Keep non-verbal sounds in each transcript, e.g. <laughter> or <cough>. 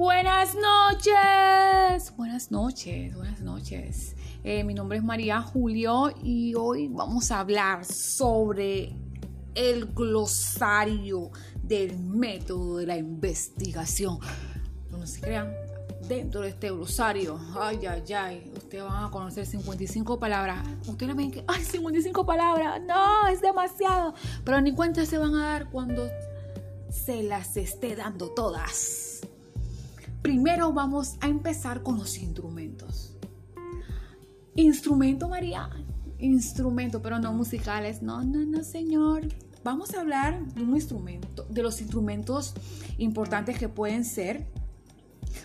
Buenas noches, buenas noches, buenas noches. Eh, mi nombre es María Julio y hoy vamos a hablar sobre el glosario del método de la investigación. No se crean, dentro de este glosario, ay, ay, ay, ustedes van a conocer 55 palabras. Ustedes ven que, ay, 55 palabras, no, es demasiado. Pero ni cuenta se van a dar cuando se las esté dando todas. Primero vamos a empezar con los instrumentos. Instrumento, María. Instrumento, pero no musicales. No, no, no, señor. Vamos a hablar de un instrumento, de los instrumentos importantes que pueden ser,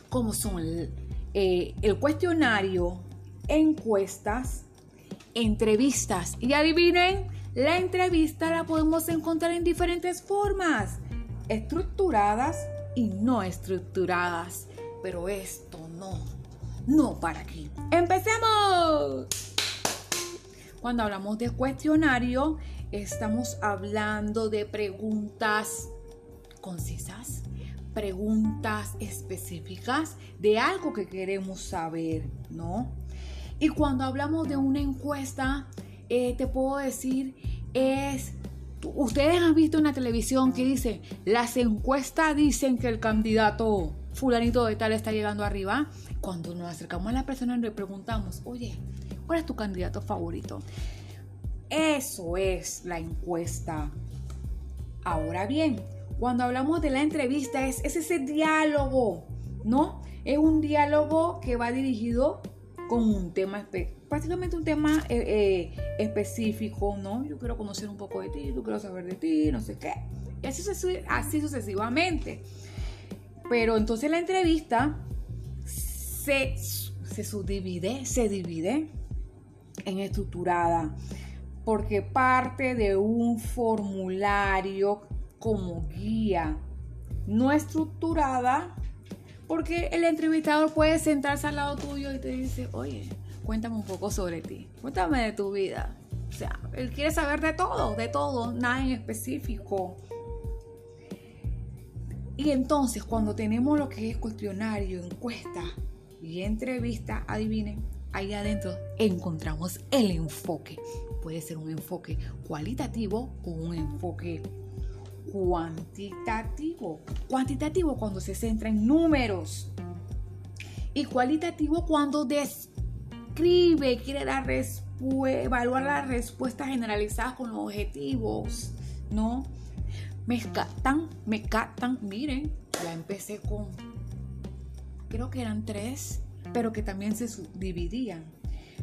como son el, eh, el cuestionario, encuestas, entrevistas. Y adivinen, la entrevista la podemos encontrar en diferentes formas estructuradas y no estructuradas. Pero esto no, no para aquí. ¡Empecemos! Cuando hablamos de cuestionario, estamos hablando de preguntas concisas, preguntas específicas de algo que queremos saber, ¿no? Y cuando hablamos de una encuesta, eh, te puedo decir, es Ustedes han visto en la televisión que dice, las encuestas dicen que el candidato fulanito de tal está llegando arriba. Cuando nos acercamos a la persona y le preguntamos, oye, ¿cuál es tu candidato favorito? Eso es la encuesta. Ahora bien, cuando hablamos de la entrevista es, es ese diálogo, ¿no? Es un diálogo que va dirigido con un tema, básicamente un tema eh, eh, específico, ¿no? Yo quiero conocer un poco de ti, yo quiero saber de ti, no sé qué. Y así, así sucesivamente. Pero entonces la entrevista se, se subdivide, se divide en estructurada, porque parte de un formulario como guía no estructurada porque el entrevistador puede sentarse al lado tuyo y te dice, oye, cuéntame un poco sobre ti, cuéntame de tu vida. O sea, él quiere saber de todo, de todo, nada en específico. Y entonces cuando tenemos lo que es cuestionario, encuesta y entrevista, adivinen, ahí adentro encontramos el enfoque. Puede ser un enfoque cualitativo o un enfoque cuantitativo. Cuantitativo cuando se centra en números. Y cualitativo cuando describe, quiere dar evaluar las respuestas generalizadas con los objetivos, ¿no? Me captan, me captan, miren, ya empecé con, creo que eran tres, pero que también se subdividían.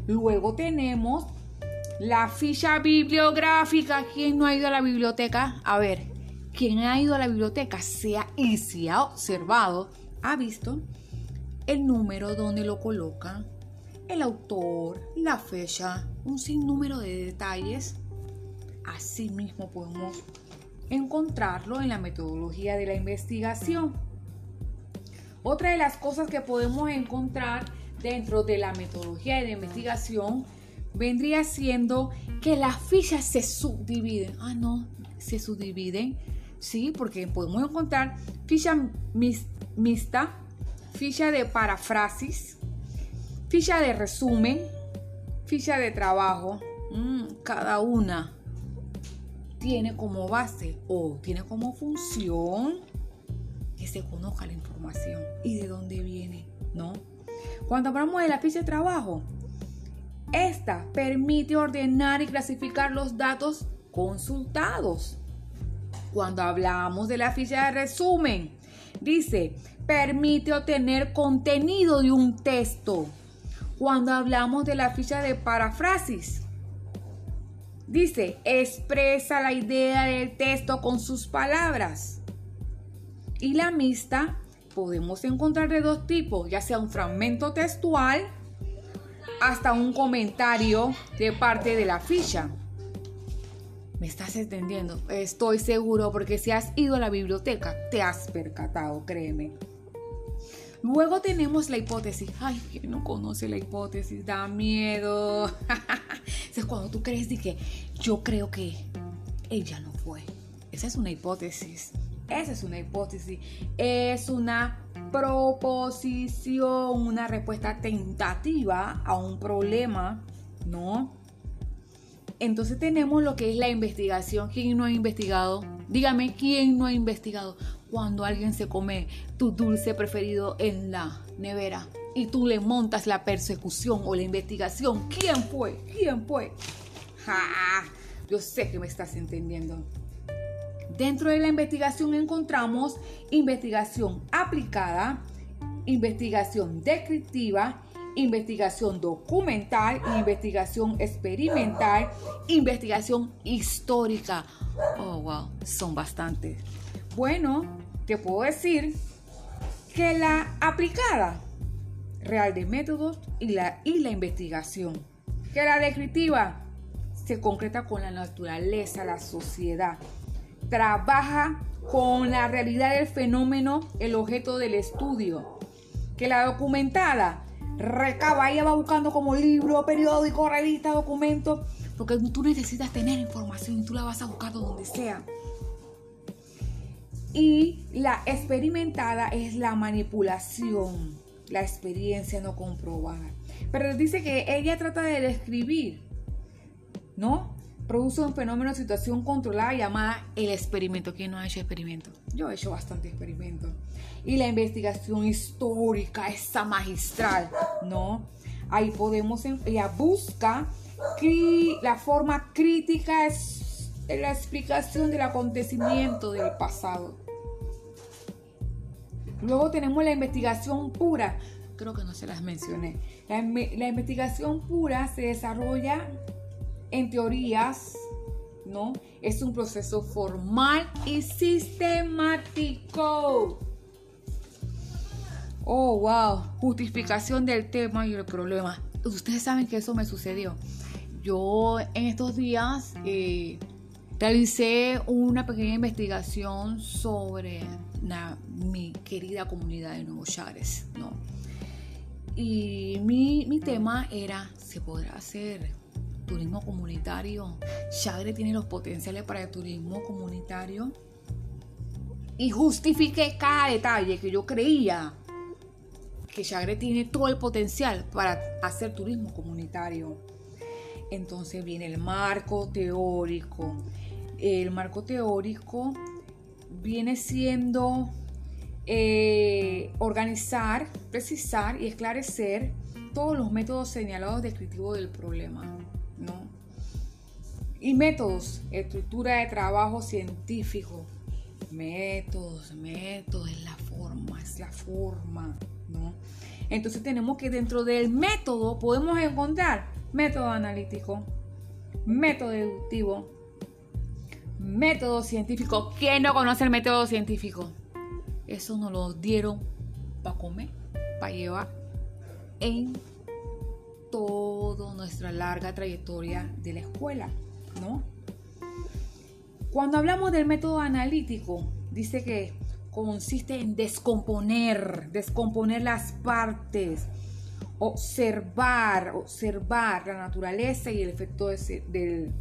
Luego tenemos la ficha bibliográfica. ¿Quién no ha ido a la biblioteca? A ver, quien ha ido a la biblioteca sea, y se ha observado, ha visto el número donde lo coloca, el autor, la fecha, un sinnúmero de detalles. Asimismo podemos encontrarlo en la metodología de la investigación. Otra de las cosas que podemos encontrar dentro de la metodología de la investigación vendría siendo que las fichas se subdividen. Ah, no, se subdividen ¿sí? Porque podemos encontrar ficha mixta, ficha de parafrasis, ficha de resumen, ficha de trabajo. Mm, cada una tiene como base o tiene como función que se conozca la información y de dónde viene, ¿no? Cuando hablamos de la ficha de trabajo, esta permite ordenar y clasificar los datos consultados cuando hablamos de la ficha de resumen. Dice, permite obtener contenido de un texto. Cuando hablamos de la ficha de parafrasis, dice, expresa la idea del texto con sus palabras. Y la mixta podemos encontrar de dos tipos, ya sea un fragmento textual hasta un comentario de parte de la ficha. ¿Me estás entendiendo? Estoy seguro porque si has ido a la biblioteca te has percatado, créeme. Luego tenemos la hipótesis. Ay, ¿quién no conoce la hipótesis? Da miedo. <laughs> es cuando tú crees que yo creo que ella no fue. Esa es una hipótesis. Esa es una hipótesis. Es una proposición, una respuesta tentativa a un problema, ¿no? Entonces tenemos lo que es la investigación. ¿Quién no ha investigado? Dígame, ¿quién no ha investigado? Cuando alguien se come tu dulce preferido en la nevera y tú le montas la persecución o la investigación. ¿Quién fue? ¿Quién fue? ¡Ja! Yo sé que me estás entendiendo. Dentro de la investigación encontramos investigación aplicada, investigación descriptiva, investigación documental, investigación experimental, investigación histórica. Oh, wow, son bastantes. Bueno, te puedo decir que la aplicada, real de métodos y la, y la investigación, que la descriptiva se concreta con la naturaleza, la sociedad, trabaja con la realidad del fenómeno, el objeto del estudio, que la documentada recaba, ella va buscando como libro, periódico, revista, documento, porque tú necesitas tener información y tú la vas a buscar donde sea. Y la experimentada es la manipulación, la experiencia no comprobada. Pero dice que ella trata de describir, ¿no? Produce un fenómeno, situación controlada llamada el experimento. ¿Quién no ha hecho experimento? Yo he hecho bastante experimento. Y la investigación histórica, esa magistral, ¿no? Ahí podemos, ella busca la forma crítica, es la explicación del acontecimiento del pasado. Luego tenemos la investigación pura. Creo que no se las mencioné. La investigación pura se desarrolla en teorías, ¿no? Es un proceso formal y sistemático. Oh, wow. Justificación del tema y el problema. Ustedes saben que eso me sucedió. Yo en estos días eh, realicé una pequeña investigación sobre mi querida comunidad de Nuevo Chávez, ¿no? Y mi, mi tema era, ¿se podrá hacer turismo comunitario. Chagre tiene los potenciales para el turismo comunitario. Y justifiqué cada detalle que yo creía que Chagre tiene todo el potencial para hacer turismo comunitario. Entonces viene el marco teórico. El marco teórico viene siendo eh, organizar, precisar y esclarecer todos los métodos señalados descriptivos del problema. Y métodos, estructura de trabajo científico. Métodos, métodos, es la forma, es la forma, ¿no? Entonces tenemos que dentro del método podemos encontrar método analítico, método deductivo, método científico. ¿Quién no conoce el método científico? Eso nos lo dieron para comer, para llevar en toda nuestra larga trayectoria de la escuela, ¿no? Cuando hablamos del método analítico, dice que consiste en descomponer, descomponer las partes, observar, observar la naturaleza y el efecto del,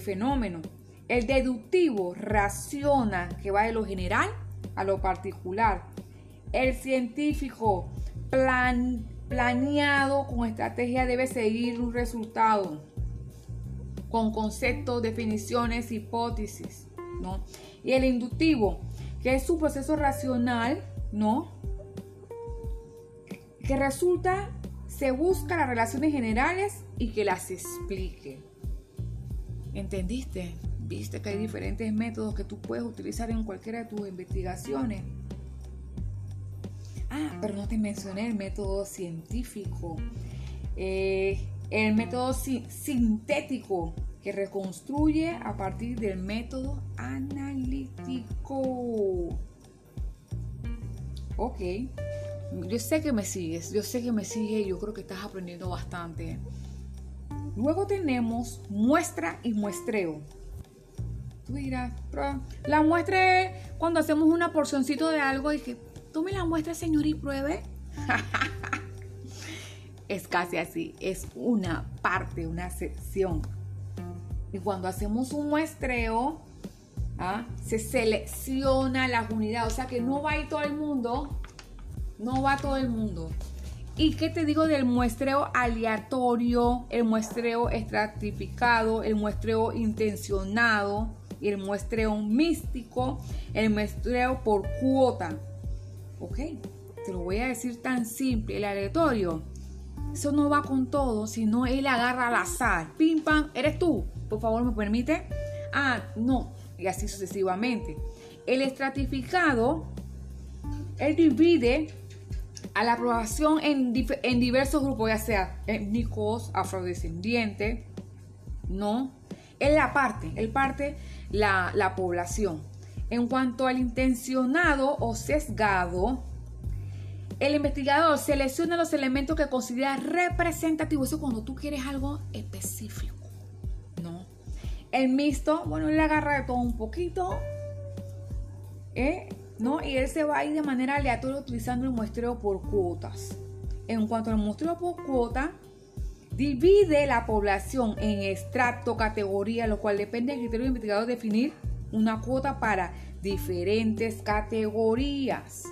fenómeno. El deductivo raciona que va de lo general a lo particular. El científico plan, planeado con estrategia debe seguir un resultado con conceptos, definiciones, hipótesis, ¿no? Y el inductivo, que es su proceso racional, ¿no? Que resulta, se busca las relaciones generales y que las explique. ¿Entendiste? Viste que hay diferentes métodos que tú puedes utilizar en cualquiera de tus investigaciones Ah, pero no te mencioné el método científico. Eh, el método sintético que reconstruye a partir del método analítico. Ok. Yo sé que me sigues, yo sé que me sigues yo creo que estás aprendiendo bastante. Luego tenemos muestra y muestreo. Tú dirás, la muestra es cuando hacemos una porcioncito de algo y que me la muestra, señor, y pruebe. <laughs> es casi así, es una parte, una sección. Y cuando hacemos un muestreo, ¿ah? se selecciona las unidades. O sea que no va a ir todo el mundo. No va todo el mundo. ¿Y qué te digo del muestreo aleatorio, el muestreo estratificado, el muestreo intencionado, el muestreo místico, el muestreo por cuota? Ok, te lo voy a decir tan simple, el aleatorio. Eso no va con todo, sino él agarra al azar. Pim pam, eres tú. Por favor, ¿me permite? Ah, no. Y así sucesivamente. El estratificado, él divide a la aprobación en, diversos grupos, ya sea étnicos, afrodescendientes, ¿no? En la parte, él parte la población. En cuanto al intencionado o sesgado, el investigador selecciona los elementos que considera representativos. Eso cuando tú quieres algo específico, ¿no? El mixto, bueno, él agarra de todo un poquito, ¿eh? ¿no? Y él se va a ir de manera aleatoria utilizando el muestreo por cuotas. En cuanto al muestreo por cuota, divide la población en extracto, categoría, lo cual depende del criterio del investigador definir una cuota para diferentes categorías.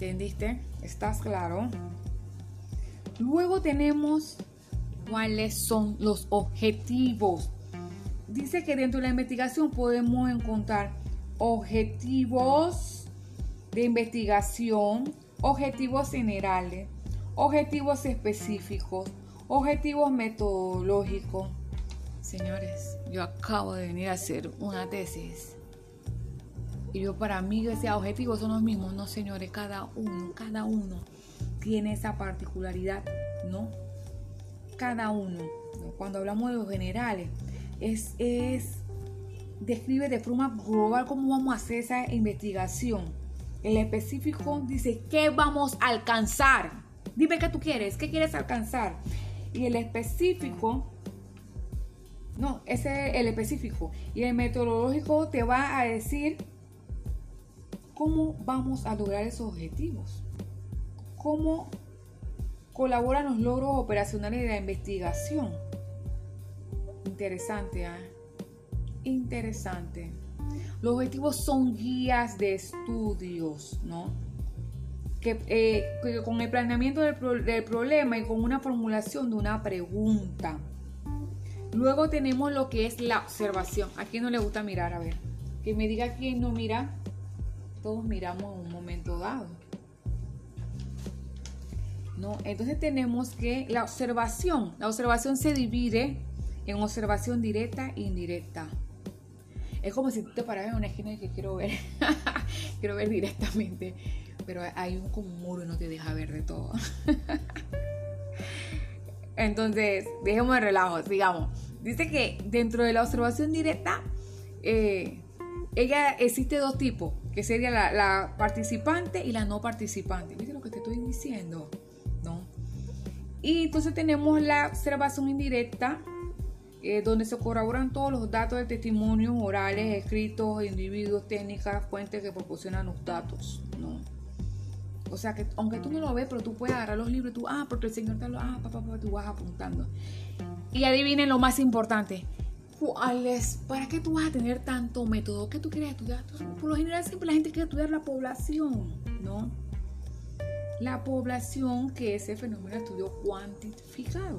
¿Entendiste? ¿Estás claro? Luego tenemos cuáles son los objetivos. Dice que dentro de la investigación podemos encontrar objetivos de investigación, objetivos generales, objetivos específicos, objetivos metodológicos. Señores, yo acabo de venir a hacer una tesis. Y yo para mí ese objetivos son los mismos. No, señores, cada uno, cada uno tiene esa particularidad, ¿no? Cada uno. Cuando hablamos de los generales, es, es describe de forma global cómo vamos a hacer esa investigación. El específico dice qué vamos a alcanzar. Dime qué tú quieres, qué quieres alcanzar. Y el específico, no, ese es el específico. Y el metodológico te va a decir cómo vamos a lograr esos objetivos. Cómo colaboran los logros operacionales de la investigación. Interesante, ¿eh? interesante. Los objetivos son guías de estudios, ¿no? Que, eh, con el planeamiento del, del, problema y con una formulación de una pregunta. Luego tenemos lo que es la observación. ¿A quién no le gusta mirar? A ver, que me diga quién no mira. Todos miramos en un momento dado. ¿No? Entonces tenemos que la observación, la observación se divide en observación directa e indirecta. Es como si tú te paras en una esquina y que quiero ver, <laughs> quiero ver directamente, pero hay un como muro y no te deja ver de todo. <laughs> Entonces, dejemos de relajo, digamos. Dice que dentro de la observación directa, eh, ella existe dos tipos, que sería la, participante y la no participante. ¿Viste lo que te estoy diciendo? ¿No? Y entonces tenemos la observación indirecta, eh, donde se corroboran todos los datos de testimonios orales, escritos, individuos, técnicas, fuentes que proporcionan los datos, ¿no? O sea que aunque tú no lo ves, pero tú puedes agarrar los libros tú, ah, porque el Señor te lo, ah, papá, papá, tú vas apuntando. Y adivinen lo más importante. ¿Para qué tú vas a tener tanto método? ¿Qué tú quieres estudiar? Por lo general siempre la gente quiere estudiar la población, ¿no? La población que ese fenómeno estudio cuantificado.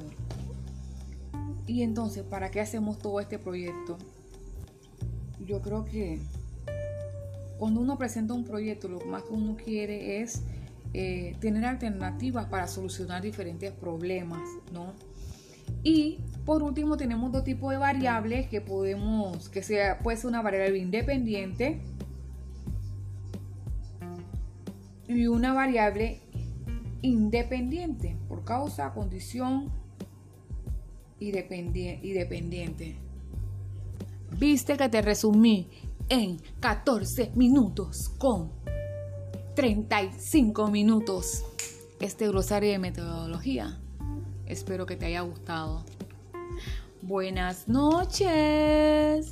Y entonces, ¿para qué hacemos todo este proyecto? Yo creo que cuando uno presenta un proyecto, lo más que uno quiere es eh, tener alternativas para solucionar diferentes problemas, ¿no? Y por último tenemos dos tipos de variables que podemos, que sea, puede ser una variable independiente y una variable independiente por causa, condición y, dependiente. Viste que te resumí en 14 minutos con 35 minutos este glosario de metodología. Espero que te haya gustado. Buenas noches.